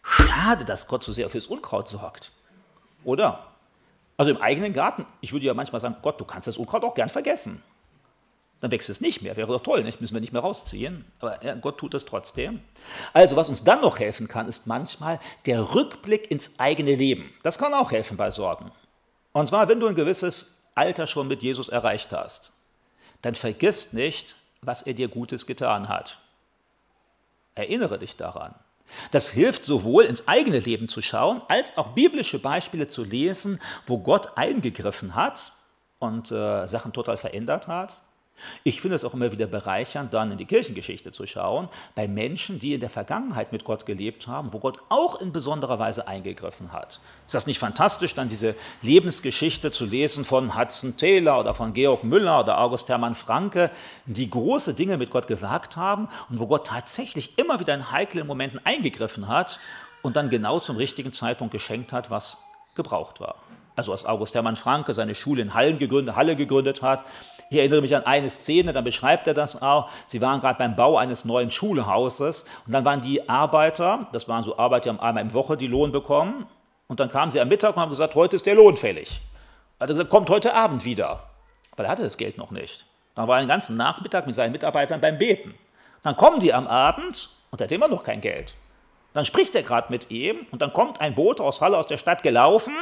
schade, dass Gott so sehr fürs Unkraut sorgt. Oder? Also im eigenen Garten, ich würde ja manchmal sagen, Gott, du kannst das Unkraut auch gern vergessen. Dann wächst es nicht mehr, wäre doch toll, nicht? müssen wir nicht mehr rausziehen. Aber Gott tut es trotzdem. Also was uns dann noch helfen kann, ist manchmal der Rückblick ins eigene Leben. Das kann auch helfen bei Sorgen. Und zwar, wenn du ein gewisses Alter schon mit Jesus erreicht hast, dann vergiss nicht, was er dir Gutes getan hat. Erinnere dich daran. Das hilft sowohl ins eigene Leben zu schauen, als auch biblische Beispiele zu lesen, wo Gott eingegriffen hat und äh, Sachen total verändert hat. Ich finde es auch immer wieder bereichernd, dann in die Kirchengeschichte zu schauen, bei Menschen, die in der Vergangenheit mit Gott gelebt haben, wo Gott auch in besonderer Weise eingegriffen hat. Ist das nicht fantastisch, dann diese Lebensgeschichte zu lesen von Hudson Taylor oder von Georg Müller oder August Hermann Franke, die große Dinge mit Gott gewagt haben und wo Gott tatsächlich immer wieder in heiklen Momenten eingegriffen hat und dann genau zum richtigen Zeitpunkt geschenkt hat, was gebraucht war. Also als August Hermann Franke seine Schule in Hallen gegründet, Halle gegründet hat. Ich erinnere mich an eine Szene, da beschreibt er das auch. Sie waren gerade beim Bau eines neuen Schulhauses und dann waren die Arbeiter, das waren so Arbeiter, die haben einmal im Woche die Lohn bekommen und dann kamen sie am Mittag und haben gesagt, heute ist der Lohn fällig. Er hat gesagt, kommt heute Abend wieder, weil er hatte das Geld noch nicht. Dann war er den ganzen Nachmittag mit seinen Mitarbeitern beim Beten. Dann kommen die am Abend und er hat immer noch kein Geld. Dann spricht er gerade mit ihm und dann kommt ein Bote aus Halle aus der Stadt gelaufen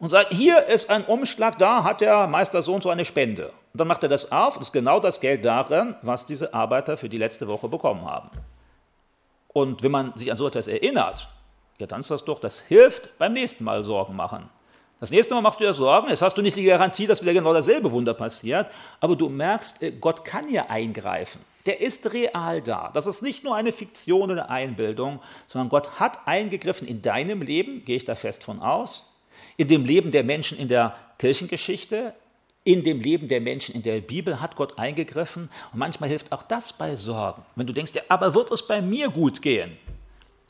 und sagt, hier ist ein Umschlag, da hat der Meister so und so eine Spende. Und dann macht er das auf und ist genau das Geld darin, was diese Arbeiter für die letzte Woche bekommen haben. Und wenn man sich an so etwas erinnert, ja, dann ist das doch, das hilft beim nächsten Mal Sorgen machen. Das nächste Mal machst du dir Sorgen, jetzt hast du nicht die Garantie, dass wieder genau dasselbe Wunder passiert, aber du merkst, äh, Gott kann ja eingreifen. Der ist real da. Das ist nicht nur eine Fiktion oder Einbildung, sondern Gott hat eingegriffen in deinem Leben, gehe ich da fest von aus, in dem Leben der Menschen in der Kirchengeschichte, in dem Leben der Menschen in der Bibel hat Gott eingegriffen und manchmal hilft auch das bei Sorgen. Wenn du denkst, ja, aber wird es bei mir gut gehen?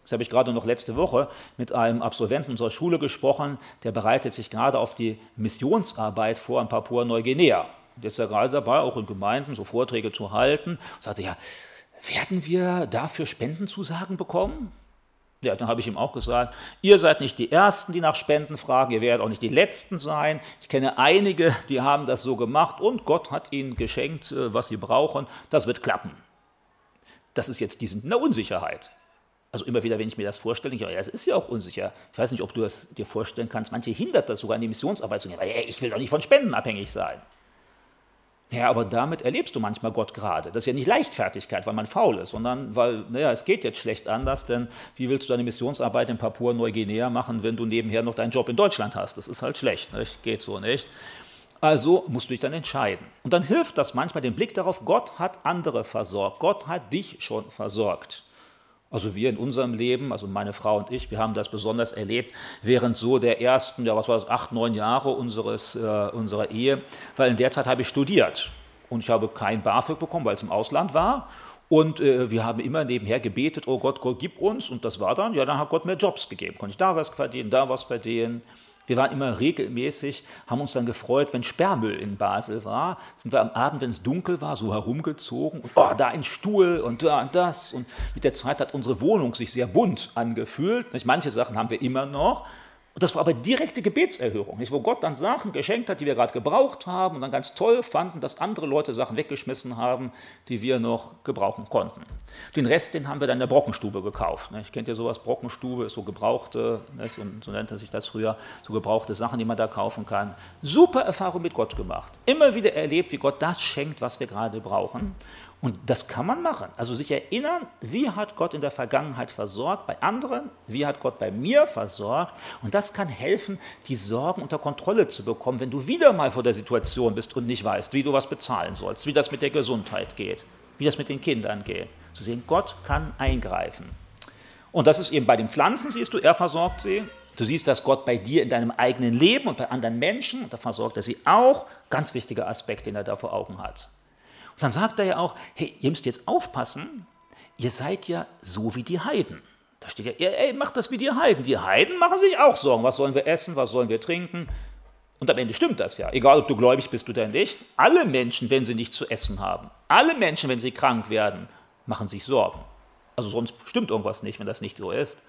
Das habe ich gerade noch letzte Woche mit einem Absolventen unserer Schule gesprochen, der bereitet sich gerade auf die Missionsarbeit vor in Papua-Neuguinea. Jetzt ist er gerade dabei, auch in Gemeinden so Vorträge zu halten. Und sagt ja, werden wir dafür Spendenzusagen bekommen? Ja, dann habe ich ihm auch gesagt, ihr seid nicht die Ersten, die nach Spenden fragen, ihr werdet auch nicht die Letzten sein. Ich kenne einige, die haben das so gemacht und Gott hat ihnen geschenkt, äh, was sie brauchen. Das wird klappen. Das ist jetzt, die sind in der Unsicherheit. Also immer wieder, wenn ich mir das vorstelle, ich, ja, es ist ja auch unsicher. Ich weiß nicht, ob du das dir vorstellen kannst. Manche hindert das sogar in die Missionsarbeit zu gehen, weil hey, ich will doch nicht von Spenden abhängig sein. Ja, aber damit erlebst du manchmal Gott gerade. Das ist ja nicht Leichtfertigkeit, weil man faul ist, sondern weil, naja, es geht jetzt schlecht anders, denn wie willst du deine Missionsarbeit in Papua-Neuguinea machen, wenn du nebenher noch deinen Job in Deutschland hast? Das ist halt schlecht, nicht? geht so nicht. Also musst du dich dann entscheiden. Und dann hilft das manchmal den Blick darauf, Gott hat andere versorgt, Gott hat dich schon versorgt. Also wir in unserem Leben, also meine Frau und ich, wir haben das besonders erlebt während so der ersten, ja was war das, acht, neun Jahre unseres, äh, unserer Ehe, weil in der Zeit habe ich studiert und ich habe kein BAföG bekommen, weil es im Ausland war. Und äh, wir haben immer nebenher gebetet, oh Gott, Gott, gib uns. Und das war dann, ja, dann hat Gott mir Jobs gegeben. Konnte ich da was verdienen, da was verdienen. Wir waren immer regelmäßig, haben uns dann gefreut, wenn Sperrmüll in Basel war, sind wir am Abend, wenn es dunkel war, so herumgezogen und oh, da ein Stuhl und da und das. Und mit der Zeit hat unsere Wohnung sich sehr bunt angefühlt. Manche Sachen haben wir immer noch, und das war aber direkte Gebetserhörung, nicht? wo Gott dann Sachen geschenkt hat, die wir gerade gebraucht haben und dann ganz toll fanden, dass andere Leute Sachen weggeschmissen haben, die wir noch gebrauchen konnten. Den Rest, den haben wir dann in der Brockenstube gekauft. Nicht? Kennt ihr sowas? Brockenstube ist so gebrauchte, nicht? Und so nennt er sich das früher, so gebrauchte Sachen, die man da kaufen kann. Super Erfahrung mit Gott gemacht. Immer wieder erlebt, wie Gott das schenkt, was wir gerade brauchen. Und das kann man machen. Also sich erinnern, wie hat Gott in der Vergangenheit versorgt bei anderen, wie hat Gott bei mir versorgt. Und das kann helfen, die Sorgen unter Kontrolle zu bekommen, wenn du wieder mal vor der Situation bist und nicht weißt, wie du was bezahlen sollst, wie das mit der Gesundheit geht, wie das mit den Kindern geht. Zu sehen, Gott kann eingreifen. Und das ist eben bei den Pflanzen, siehst du, er versorgt sie. Du siehst, dass Gott bei dir in deinem eigenen Leben und bei anderen Menschen, und da versorgt er sie auch, ganz wichtiger Aspekt, den er da vor Augen hat. Und dann sagt er ja auch, hey, ihr müsst jetzt aufpassen, ihr seid ja so wie die Heiden. Da steht ja, ey, macht das wie die Heiden. Die Heiden machen sich auch Sorgen, was sollen wir essen, was sollen wir trinken. Und am Ende stimmt das ja. Egal, ob du gläubig bist oder nicht. Alle Menschen, wenn sie nichts zu essen haben, alle Menschen, wenn sie krank werden, machen sich Sorgen. Also sonst stimmt irgendwas nicht, wenn das nicht so ist.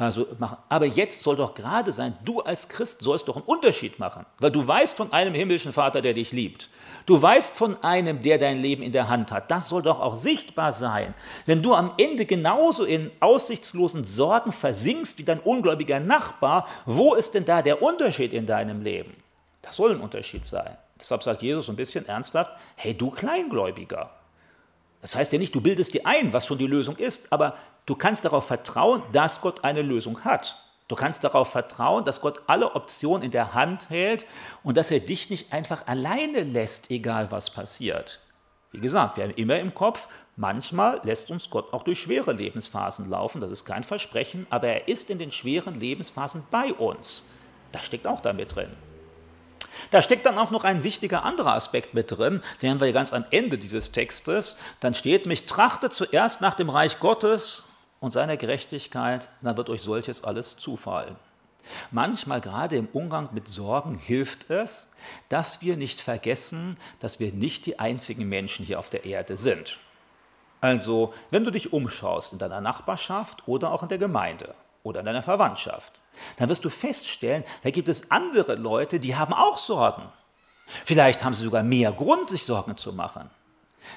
Also machen. Aber jetzt soll doch gerade sein, du als Christ sollst doch einen Unterschied machen, weil du weißt von einem himmlischen Vater, der dich liebt. Du weißt von einem, der dein Leben in der Hand hat. Das soll doch auch sichtbar sein. Wenn du am Ende genauso in aussichtslosen Sorgen versinkst wie dein ungläubiger Nachbar, wo ist denn da der Unterschied in deinem Leben? Das soll ein Unterschied sein. Deshalb sagt Jesus ein bisschen ernsthaft, hey du Kleingläubiger. Das heißt ja nicht, du bildest dir ein, was schon die Lösung ist, aber Du kannst darauf vertrauen, dass Gott eine Lösung hat. Du kannst darauf vertrauen, dass Gott alle Optionen in der Hand hält und dass er dich nicht einfach alleine lässt, egal was passiert. Wie gesagt, wir haben immer im Kopf, manchmal lässt uns Gott auch durch schwere Lebensphasen laufen, das ist kein Versprechen, aber er ist in den schweren Lebensphasen bei uns. Das steckt auch damit drin. Da steckt dann auch noch ein wichtiger anderer Aspekt mit drin, den haben wir ganz am Ende dieses Textes. Dann steht, mich trachte zuerst nach dem Reich Gottes und seiner Gerechtigkeit, dann wird euch solches alles zufallen. Manchmal gerade im Umgang mit Sorgen hilft es, dass wir nicht vergessen, dass wir nicht die einzigen Menschen hier auf der Erde sind. Also, wenn du dich umschaust in deiner Nachbarschaft oder auch in der Gemeinde oder in deiner Verwandtschaft, dann wirst du feststellen, da gibt es andere Leute, die haben auch Sorgen. Vielleicht haben sie sogar mehr Grund, sich Sorgen zu machen.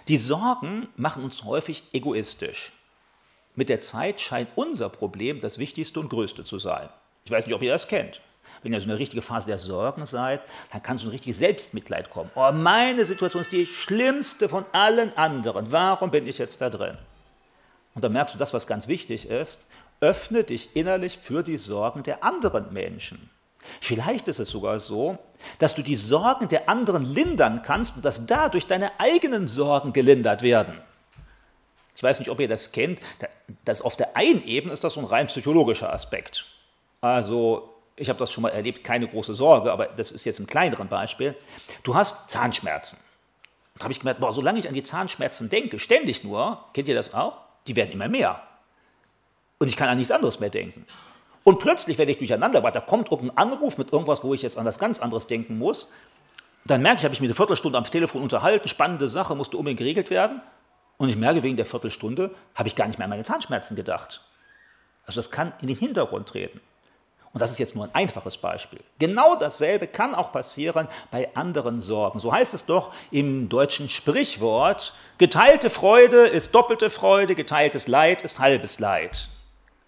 Die Sorgen machen uns häufig egoistisch. Mit der Zeit scheint unser Problem das wichtigste und größte zu sein. Ich weiß nicht, ob ihr das kennt. Wenn ihr so eine richtige Phase der Sorgen seid, dann kann so ein richtiges Selbstmitleid kommen. Oh, meine Situation ist die schlimmste von allen anderen. Warum bin ich jetzt da drin? Und dann merkst du, das, was ganz wichtig ist, öffne dich innerlich für die Sorgen der anderen Menschen. Vielleicht ist es sogar so, dass du die Sorgen der anderen lindern kannst und dass dadurch deine eigenen Sorgen gelindert werden. Ich weiß nicht, ob ihr das kennt. Das auf der einen Ebene ist das so ein rein psychologischer Aspekt. Also, ich habe das schon mal erlebt, keine große Sorge, aber das ist jetzt ein kleineres Beispiel. Du hast Zahnschmerzen. Da habe ich gemerkt, boah, solange ich an die Zahnschmerzen denke, ständig nur, kennt ihr das auch? Die werden immer mehr. Und ich kann an nichts anderes mehr denken. Und plötzlich werde ich durcheinander, weil da kommt irgendein Anruf mit irgendwas, wo ich jetzt an was ganz anderes denken muss. Dann merke ich, habe ich mich eine Viertelstunde am Telefon unterhalten, spannende Sache, musste unbedingt geregelt werden. Und ich merke, wegen der Viertelstunde habe ich gar nicht mehr an meine Zahnschmerzen gedacht. Also das kann in den Hintergrund treten. Und das ist jetzt nur ein einfaches Beispiel. Genau dasselbe kann auch passieren bei anderen Sorgen. So heißt es doch im deutschen Sprichwort, geteilte Freude ist doppelte Freude, geteiltes Leid ist halbes Leid.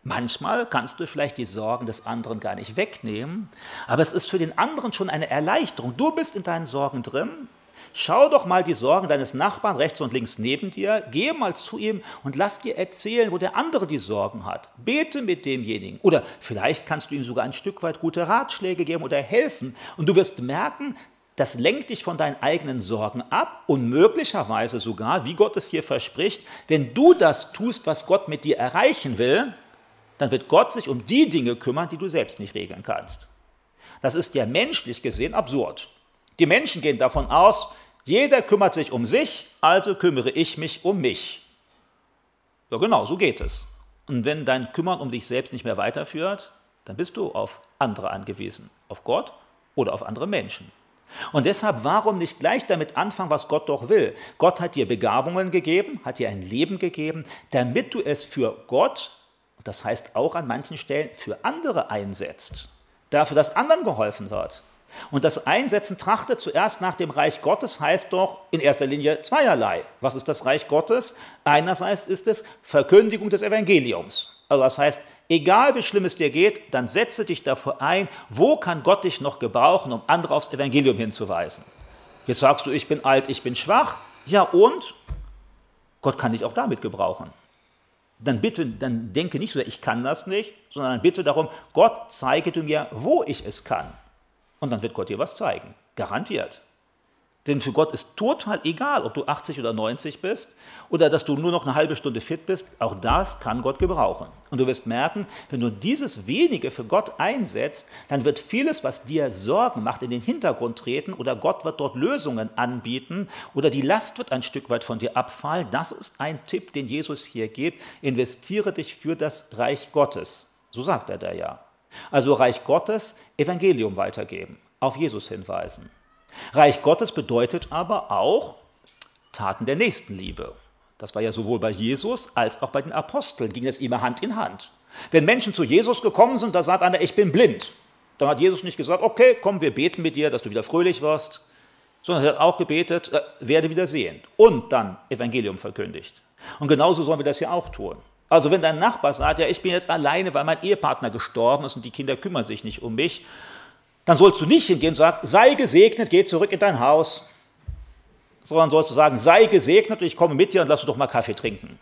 Manchmal kannst du vielleicht die Sorgen des anderen gar nicht wegnehmen, aber es ist für den anderen schon eine Erleichterung. Du bist in deinen Sorgen drin. Schau doch mal die Sorgen deines Nachbarn rechts und links neben dir, geh mal zu ihm und lass dir erzählen, wo der andere die Sorgen hat. Bete mit demjenigen. Oder vielleicht kannst du ihm sogar ein Stück weit gute Ratschläge geben oder helfen. Und du wirst merken, das lenkt dich von deinen eigenen Sorgen ab und möglicherweise sogar, wie Gott es hier verspricht, wenn du das tust, was Gott mit dir erreichen will, dann wird Gott sich um die Dinge kümmern, die du selbst nicht regeln kannst. Das ist ja menschlich gesehen absurd. Die Menschen gehen davon aus, jeder kümmert sich um sich, also kümmere ich mich um mich. Ja genau, so geht es. Und wenn dein Kümmern um dich selbst nicht mehr weiterführt, dann bist du auf andere angewiesen, auf Gott oder auf andere Menschen. Und deshalb, warum nicht gleich damit anfangen, was Gott doch will? Gott hat dir Begabungen gegeben, hat dir ein Leben gegeben, damit du es für Gott das heißt auch an manchen Stellen für andere einsetzt, dafür, dass anderen geholfen wird. Und das Einsetzen trachtet zuerst nach dem Reich Gottes heißt doch in erster Linie zweierlei. Was ist das Reich Gottes? Einerseits ist es Verkündigung des Evangeliums. Also das heißt, egal wie schlimm es dir geht, dann setze dich dafür ein, wo kann Gott dich noch gebrauchen, um andere aufs Evangelium hinzuweisen. Jetzt sagst du, ich bin alt, ich bin schwach. Ja und? Gott kann dich auch damit gebrauchen dann bitte, dann denke nicht so, ich kann das nicht, sondern bitte darum, Gott, zeige du mir, wo ich es kann. Und dann wird Gott dir was zeigen. Garantiert. Denn für Gott ist total egal, ob du 80 oder 90 bist oder dass du nur noch eine halbe Stunde fit bist. Auch das kann Gott gebrauchen. Und du wirst merken, wenn du dieses wenige für Gott einsetzt, dann wird vieles, was dir Sorgen macht, in den Hintergrund treten oder Gott wird dort Lösungen anbieten oder die Last wird ein Stück weit von dir abfallen. Das ist ein Tipp, den Jesus hier gibt. Investiere dich für das Reich Gottes. So sagt er da ja. Also Reich Gottes, Evangelium weitergeben, auf Jesus hinweisen. Reich Gottes bedeutet aber auch Taten der Nächstenliebe. Das war ja sowohl bei Jesus als auch bei den Aposteln, ging es immer Hand in Hand. Wenn Menschen zu Jesus gekommen sind, da sagt einer, ich bin blind. Dann hat Jesus nicht gesagt, okay, komm, wir beten mit dir, dass du wieder fröhlich wirst, sondern er hat auch gebetet, äh, werde wieder sehend und dann Evangelium verkündigt. Und genauso sollen wir das hier auch tun. Also wenn dein Nachbar sagt, ja, ich bin jetzt alleine, weil mein Ehepartner gestorben ist und die Kinder kümmern sich nicht um mich, dann sollst du nicht hingehen und sagen, sei gesegnet, geh zurück in dein Haus, sondern sollst du sagen, sei gesegnet und ich komme mit dir und lass du doch mal Kaffee trinken.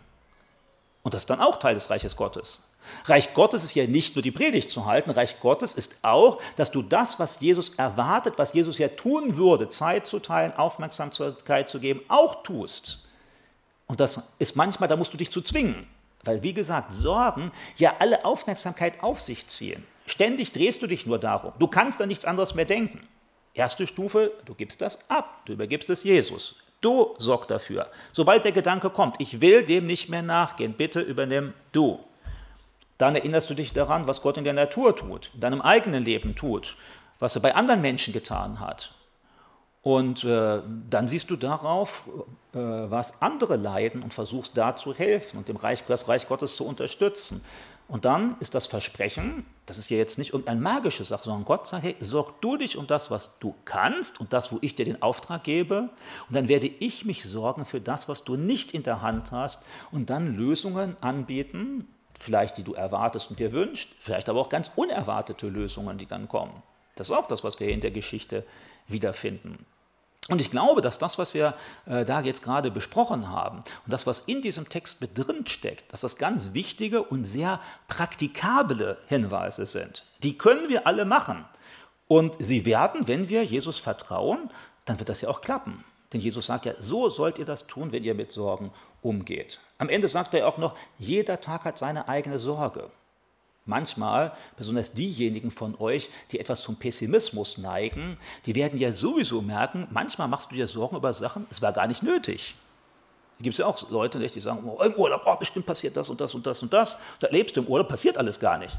Und das ist dann auch Teil des Reiches Gottes. Reich Gottes ist ja nicht nur die Predigt zu halten, Reich Gottes ist auch, dass du das, was Jesus erwartet, was Jesus ja tun würde, Zeit zu teilen, Aufmerksamkeit zu geben, auch tust. Und das ist manchmal, da musst du dich zu zwingen, weil wie gesagt, Sorgen ja alle Aufmerksamkeit auf sich ziehen. Ständig drehst du dich nur darum. Du kannst an nichts anderes mehr denken. Erste Stufe, du gibst das ab, du übergibst es Jesus. Du sorg dafür. Sobald der Gedanke kommt, ich will dem nicht mehr nachgehen, bitte übernimm du. Dann erinnerst du dich daran, was Gott in der Natur tut, in deinem eigenen Leben tut, was er bei anderen Menschen getan hat. Und äh, dann siehst du darauf, äh, was andere leiden und versuchst da zu helfen und dem Reich, das Reich Gottes zu unterstützen. Und dann ist das Versprechen, das ist ja jetzt nicht irgendeine magische Sache, sondern Gott sagt, hey, sorg du dich um das, was du kannst und das, wo ich dir den Auftrag gebe. Und dann werde ich mich sorgen für das, was du nicht in der Hand hast und dann Lösungen anbieten, vielleicht die du erwartest und dir wünschst, vielleicht aber auch ganz unerwartete Lösungen, die dann kommen. Das ist auch das, was wir in der Geschichte wiederfinden. Und ich glaube, dass das, was wir äh, da jetzt gerade besprochen haben und das, was in diesem Text mit drin steckt, dass das ganz wichtige und sehr praktikable Hinweise sind. Die können wir alle machen. Und sie werden, wenn wir Jesus vertrauen, dann wird das ja auch klappen. Denn Jesus sagt ja, so sollt ihr das tun, wenn ihr mit Sorgen umgeht. Am Ende sagt er auch noch, jeder Tag hat seine eigene Sorge. Manchmal, besonders diejenigen von euch, die etwas zum Pessimismus neigen, die werden ja sowieso merken, manchmal machst du dir Sorgen über Sachen, es war gar nicht nötig. Da gibt es ja auch Leute, die sagen, oh, im Urlaub, oh, bestimmt passiert das und das und das und das. Da lebst du im Urlaub, passiert alles gar nicht.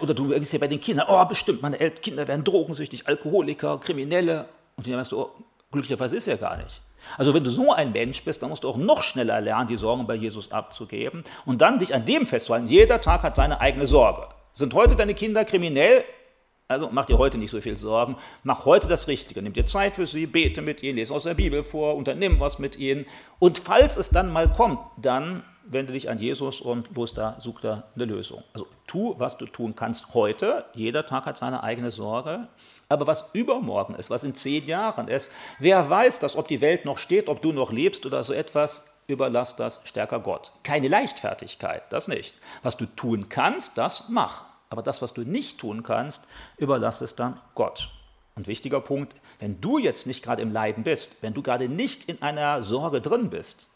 Oder du denkst ja bei den Kindern, oh, bestimmt, meine Kinder werden drogensüchtig, Alkoholiker, Kriminelle. Und dann meinst du, oh, glücklicherweise ist er gar nicht. Also wenn du so ein Mensch bist, dann musst du auch noch schneller lernen, die Sorgen bei Jesus abzugeben und dann dich an dem festzuhalten. Jeder Tag hat seine eigene Sorge. Sind heute deine Kinder kriminell? Also mach dir heute nicht so viel Sorgen. Mach heute das Richtige. Nimm dir Zeit für sie, bete mit ihnen, lese aus der Bibel vor, unternimm was mit ihnen. Und falls es dann mal kommt, dann wende dich an Jesus und los da, such da eine Lösung. Also tu, was du tun kannst heute. Jeder Tag hat seine eigene Sorge. Aber was übermorgen ist, was in zehn Jahren ist, wer weiß das, ob die Welt noch steht, ob du noch lebst oder so etwas, überlass das stärker Gott. Keine Leichtfertigkeit, das nicht. Was du tun kannst, das mach. Aber das, was du nicht tun kannst, überlass es dann Gott. Und wichtiger Punkt, wenn du jetzt nicht gerade im Leiden bist, wenn du gerade nicht in einer Sorge drin bist,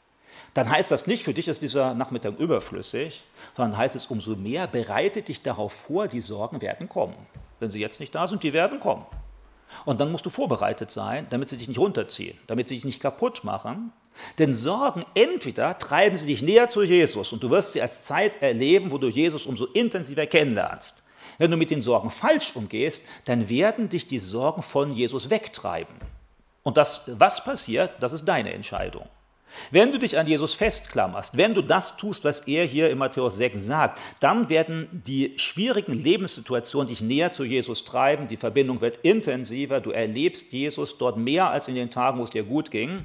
dann heißt das nicht, für dich ist dieser Nachmittag überflüssig, sondern heißt es umso mehr, bereite dich darauf vor, die Sorgen werden kommen. Wenn sie jetzt nicht da sind, die werden kommen. Und dann musst du vorbereitet sein, damit sie dich nicht runterziehen, damit sie dich nicht kaputt machen. Denn Sorgen, entweder treiben sie dich näher zu Jesus und du wirst sie als Zeit erleben, wo du Jesus umso intensiver kennenlernst. Wenn du mit den Sorgen falsch umgehst, dann werden dich die Sorgen von Jesus wegtreiben. Und das, was passiert, das ist deine Entscheidung. Wenn du dich an Jesus festklammerst, wenn du das tust, was er hier in Matthäus 6 sagt, dann werden die schwierigen Lebenssituationen dich näher zu Jesus treiben, die Verbindung wird intensiver, du erlebst Jesus dort mehr als in den Tagen, wo es dir gut ging.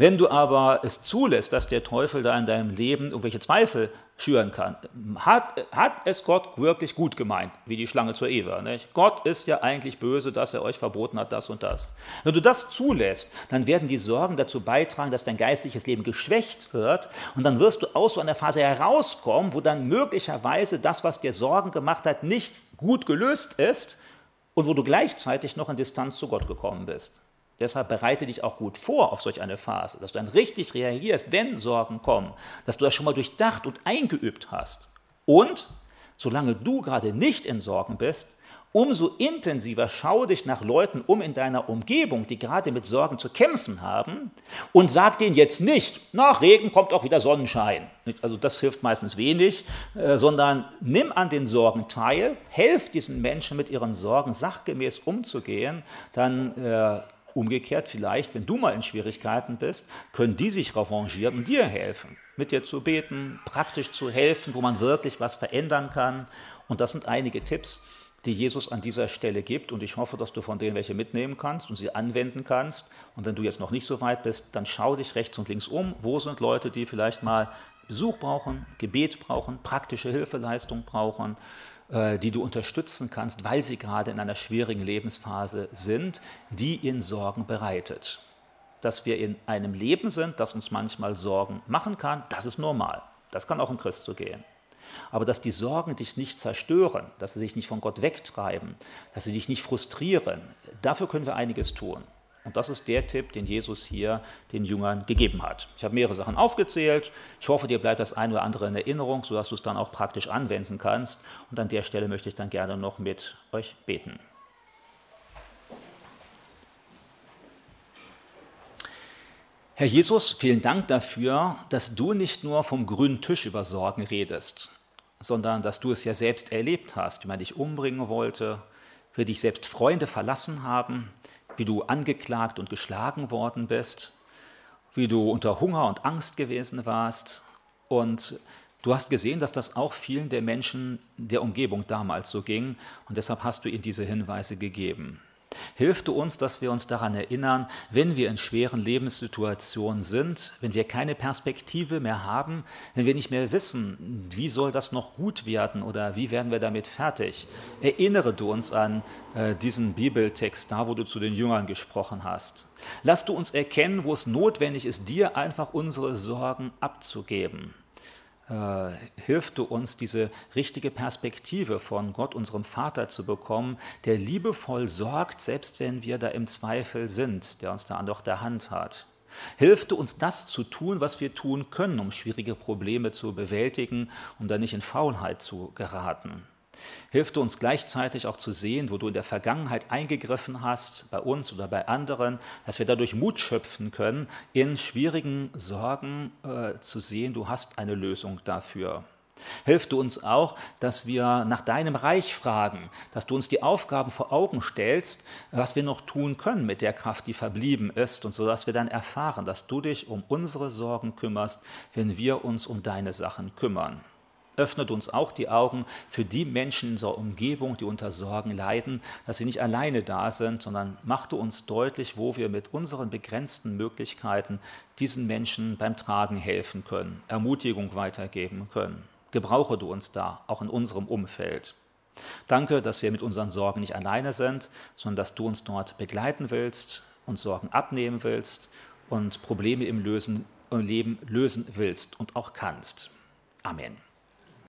Wenn du aber es zulässt, dass der Teufel da in deinem Leben irgendwelche Zweifel schüren kann, hat, hat es Gott wirklich gut gemeint, wie die Schlange zur Eva. Nicht? Gott ist ja eigentlich böse, dass er euch verboten hat, das und das. Wenn du das zulässt, dann werden die Sorgen dazu beitragen, dass dein geistliches Leben geschwächt wird und dann wirst du aus so einer Phase herauskommen, wo dann möglicherweise das, was dir Sorgen gemacht hat, nicht gut gelöst ist und wo du gleichzeitig noch in Distanz zu Gott gekommen bist. Deshalb bereite dich auch gut vor auf solch eine Phase, dass du dann richtig reagierst, wenn Sorgen kommen, dass du das schon mal durchdacht und eingeübt hast. Und solange du gerade nicht in Sorgen bist, umso intensiver schau dich nach Leuten um in deiner Umgebung, die gerade mit Sorgen zu kämpfen haben und sag denen jetzt nicht, nach Regen kommt auch wieder Sonnenschein. Also das hilft meistens wenig, äh, sondern nimm an den Sorgen teil, helf diesen Menschen mit ihren Sorgen sachgemäß umzugehen, dann äh, Umgekehrt vielleicht, wenn du mal in Schwierigkeiten bist, können die sich revanchieren und dir helfen, mit dir zu beten, praktisch zu helfen, wo man wirklich was verändern kann. Und das sind einige Tipps, die Jesus an dieser Stelle gibt. Und ich hoffe, dass du von denen welche mitnehmen kannst und sie anwenden kannst. Und wenn du jetzt noch nicht so weit bist, dann schau dich rechts und links um. Wo sind Leute, die vielleicht mal Besuch brauchen, Gebet brauchen, praktische Hilfeleistung brauchen? Äh, die du unterstützen kannst, weil sie gerade in einer schwierigen Lebensphase sind, die ihnen Sorgen bereitet. Dass wir in einem Leben sind, das uns manchmal Sorgen machen kann, das ist normal. Das kann auch im Christ so gehen. Aber dass die Sorgen dich nicht zerstören, dass sie dich nicht von Gott wegtreiben, dass sie dich nicht frustrieren, dafür können wir einiges tun. Und das ist der Tipp, den Jesus hier den Jüngern gegeben hat. Ich habe mehrere Sachen aufgezählt. Ich hoffe, dir bleibt das eine oder andere in Erinnerung, sodass du es dann auch praktisch anwenden kannst. Und an der Stelle möchte ich dann gerne noch mit euch beten. Herr Jesus, vielen Dank dafür, dass du nicht nur vom grünen Tisch über Sorgen redest, sondern dass du es ja selbst erlebt hast, wie man dich umbringen wollte, wie dich selbst Freunde verlassen haben, wie du angeklagt und geschlagen worden bist, wie du unter Hunger und Angst gewesen warst. Und du hast gesehen, dass das auch vielen der Menschen der Umgebung damals so ging. Und deshalb hast du ihnen diese Hinweise gegeben. Hilf du uns, dass wir uns daran erinnern, wenn wir in schweren Lebenssituationen sind, wenn wir keine Perspektive mehr haben, wenn wir nicht mehr wissen, wie soll das noch gut werden oder wie werden wir damit fertig. Erinnere du uns an äh, diesen Bibeltext, da wo du zu den Jüngern gesprochen hast. Lass du uns erkennen, wo es notwendig ist, dir einfach unsere Sorgen abzugeben äh, hilf du uns, diese richtige Perspektive von Gott, unserem Vater, zu bekommen, der liebevoll sorgt, selbst wenn wir da im Zweifel sind, der uns da an der Hand hat. Hilf du uns, das zu tun, was wir tun können, um schwierige Probleme zu bewältigen, um da nicht in Faulheit zu geraten. Hilft uns gleichzeitig auch zu sehen, wo du in der Vergangenheit eingegriffen hast, bei uns oder bei anderen, dass wir dadurch Mut schöpfen können, in schwierigen Sorgen äh, zu sehen, du hast eine Lösung dafür. Hilf du uns auch, dass wir nach deinem Reich fragen, dass du uns die Aufgaben vor Augen stellst, was wir noch tun können mit der Kraft, die verblieben ist, und so dass wir dann erfahren, dass du dich um unsere Sorgen kümmerst, wenn wir uns um deine Sachen kümmern öffnet uns auch die Augen für die Menschen in unserer Umgebung, die unter Sorgen leiden, dass sie nicht alleine da sind, sondern machte uns deutlich, wo wir mit unseren begrenzten Möglichkeiten diesen Menschen beim Tragen helfen können, Ermutigung weitergeben können. Gebrauche du uns da, auch in unserem Umfeld. Danke, dass wir mit unseren Sorgen nicht alleine sind, sondern dass du uns dort begleiten willst, uns Sorgen abnehmen willst und Probleme im, Lösen, im Leben lösen willst und auch kannst. Amen.